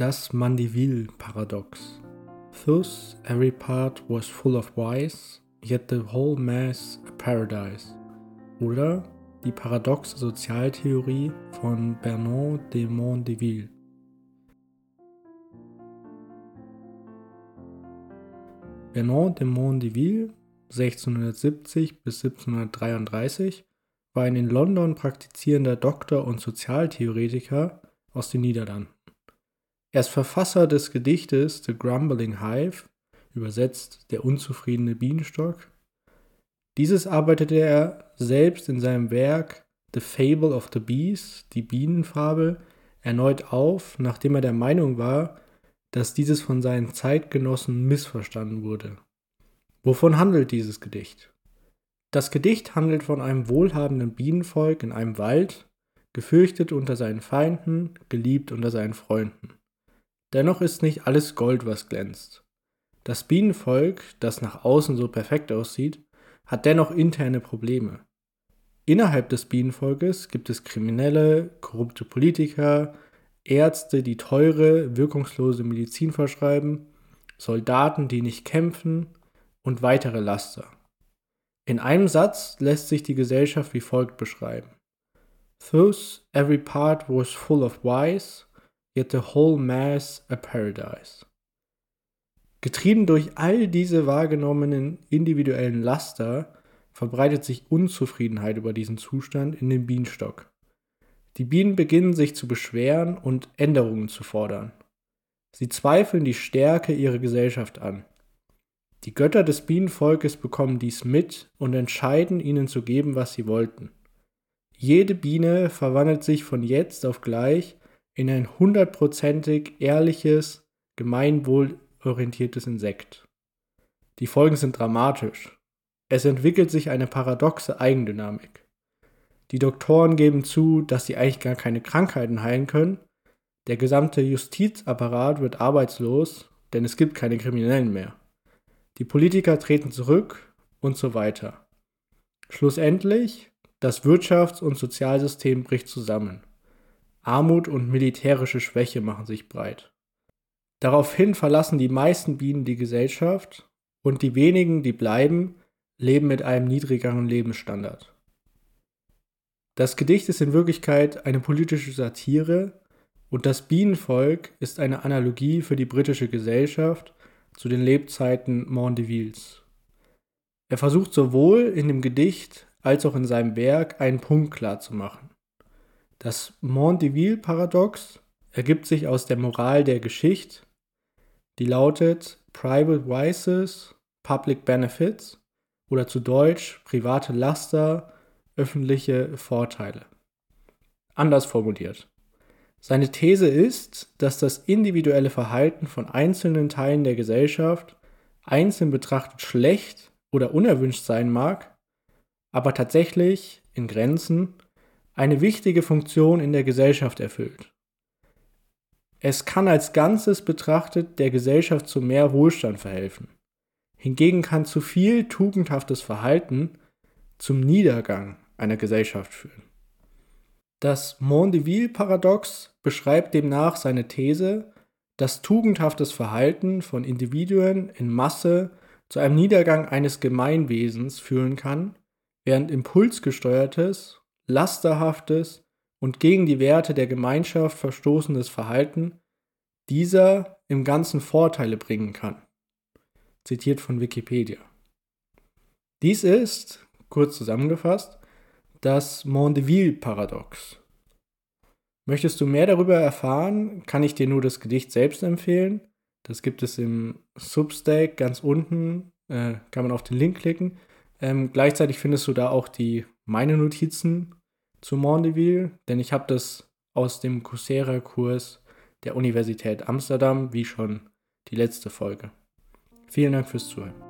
Das Mandeville-Paradox. Thus every part was full of wise, yet the whole mass a paradise. Oder die paradoxe Sozialtheorie von Bernard de Mondeville. Bernard de Mondeville, 1670 bis 1733, war ein in London praktizierender Doktor und Sozialtheoretiker aus den Niederlanden. Er ist Verfasser des Gedichtes The Grumbling Hive, übersetzt der unzufriedene Bienenstock. Dieses arbeitete er selbst in seinem Werk The Fable of the Bees, die Bienenfabel, erneut auf, nachdem er der Meinung war, dass dieses von seinen Zeitgenossen missverstanden wurde. Wovon handelt dieses Gedicht? Das Gedicht handelt von einem wohlhabenden Bienenvolk in einem Wald, gefürchtet unter seinen Feinden, geliebt unter seinen Freunden. Dennoch ist nicht alles Gold, was glänzt. Das Bienenvolk, das nach außen so perfekt aussieht, hat dennoch interne Probleme. Innerhalb des Bienenvolkes gibt es Kriminelle, korrupte Politiker, Ärzte, die teure, wirkungslose Medizin verschreiben, Soldaten, die nicht kämpfen und weitere Laster. In einem Satz lässt sich die Gesellschaft wie folgt beschreiben. Thus every part was full of wise, yet the whole mass a paradise. Getrieben durch all diese wahrgenommenen individuellen Laster verbreitet sich Unzufriedenheit über diesen Zustand in den Bienenstock. Die Bienen beginnen sich zu beschweren und Änderungen zu fordern. Sie zweifeln die Stärke ihrer Gesellschaft an. Die Götter des Bienenvolkes bekommen dies mit und entscheiden ihnen zu geben, was sie wollten. Jede Biene verwandelt sich von jetzt auf gleich in ein hundertprozentig ehrliches, gemeinwohlorientiertes Insekt. Die Folgen sind dramatisch. Es entwickelt sich eine paradoxe Eigendynamik. Die Doktoren geben zu, dass sie eigentlich gar keine Krankheiten heilen können. Der gesamte Justizapparat wird arbeitslos, denn es gibt keine Kriminellen mehr. Die Politiker treten zurück und so weiter. Schlussendlich, das Wirtschafts- und Sozialsystem bricht zusammen. Armut und militärische Schwäche machen sich breit. Daraufhin verlassen die meisten Bienen die Gesellschaft und die wenigen, die bleiben, leben mit einem niedrigeren Lebensstandard. Das Gedicht ist in Wirklichkeit eine politische Satire und das Bienenvolk ist eine Analogie für die britische Gesellschaft zu den Lebzeiten Mondevilles. Er versucht sowohl in dem Gedicht als auch in seinem Werk einen Punkt klarzumachen. Das Mondeville-Paradox ergibt sich aus der Moral der Geschichte, die lautet Private Vices, Public Benefits oder zu Deutsch private Laster, öffentliche Vorteile. Anders formuliert. Seine These ist, dass das individuelle Verhalten von einzelnen Teilen der Gesellschaft einzeln betrachtet schlecht oder unerwünscht sein mag, aber tatsächlich in Grenzen eine wichtige Funktion in der Gesellschaft erfüllt. Es kann als Ganzes betrachtet der Gesellschaft zu mehr Wohlstand verhelfen. Hingegen kann zu viel tugendhaftes Verhalten zum Niedergang einer Gesellschaft führen. Das Mondeville-Paradox beschreibt demnach seine These, dass tugendhaftes Verhalten von Individuen in Masse zu einem Niedergang eines Gemeinwesens führen kann, während impulsgesteuertes lasterhaftes und gegen die Werte der Gemeinschaft verstoßendes Verhalten dieser im Ganzen Vorteile bringen kann. Zitiert von Wikipedia. Dies ist, kurz zusammengefasst, das Mondeville-Paradox. Möchtest du mehr darüber erfahren, kann ich dir nur das Gedicht selbst empfehlen. Das gibt es im Substack ganz unten, äh, kann man auf den Link klicken. Ähm, gleichzeitig findest du da auch die meine Notizen zu Mondeville, denn ich habe das aus dem Coursera-Kurs der Universität Amsterdam, wie schon die letzte Folge. Vielen Dank fürs Zuhören.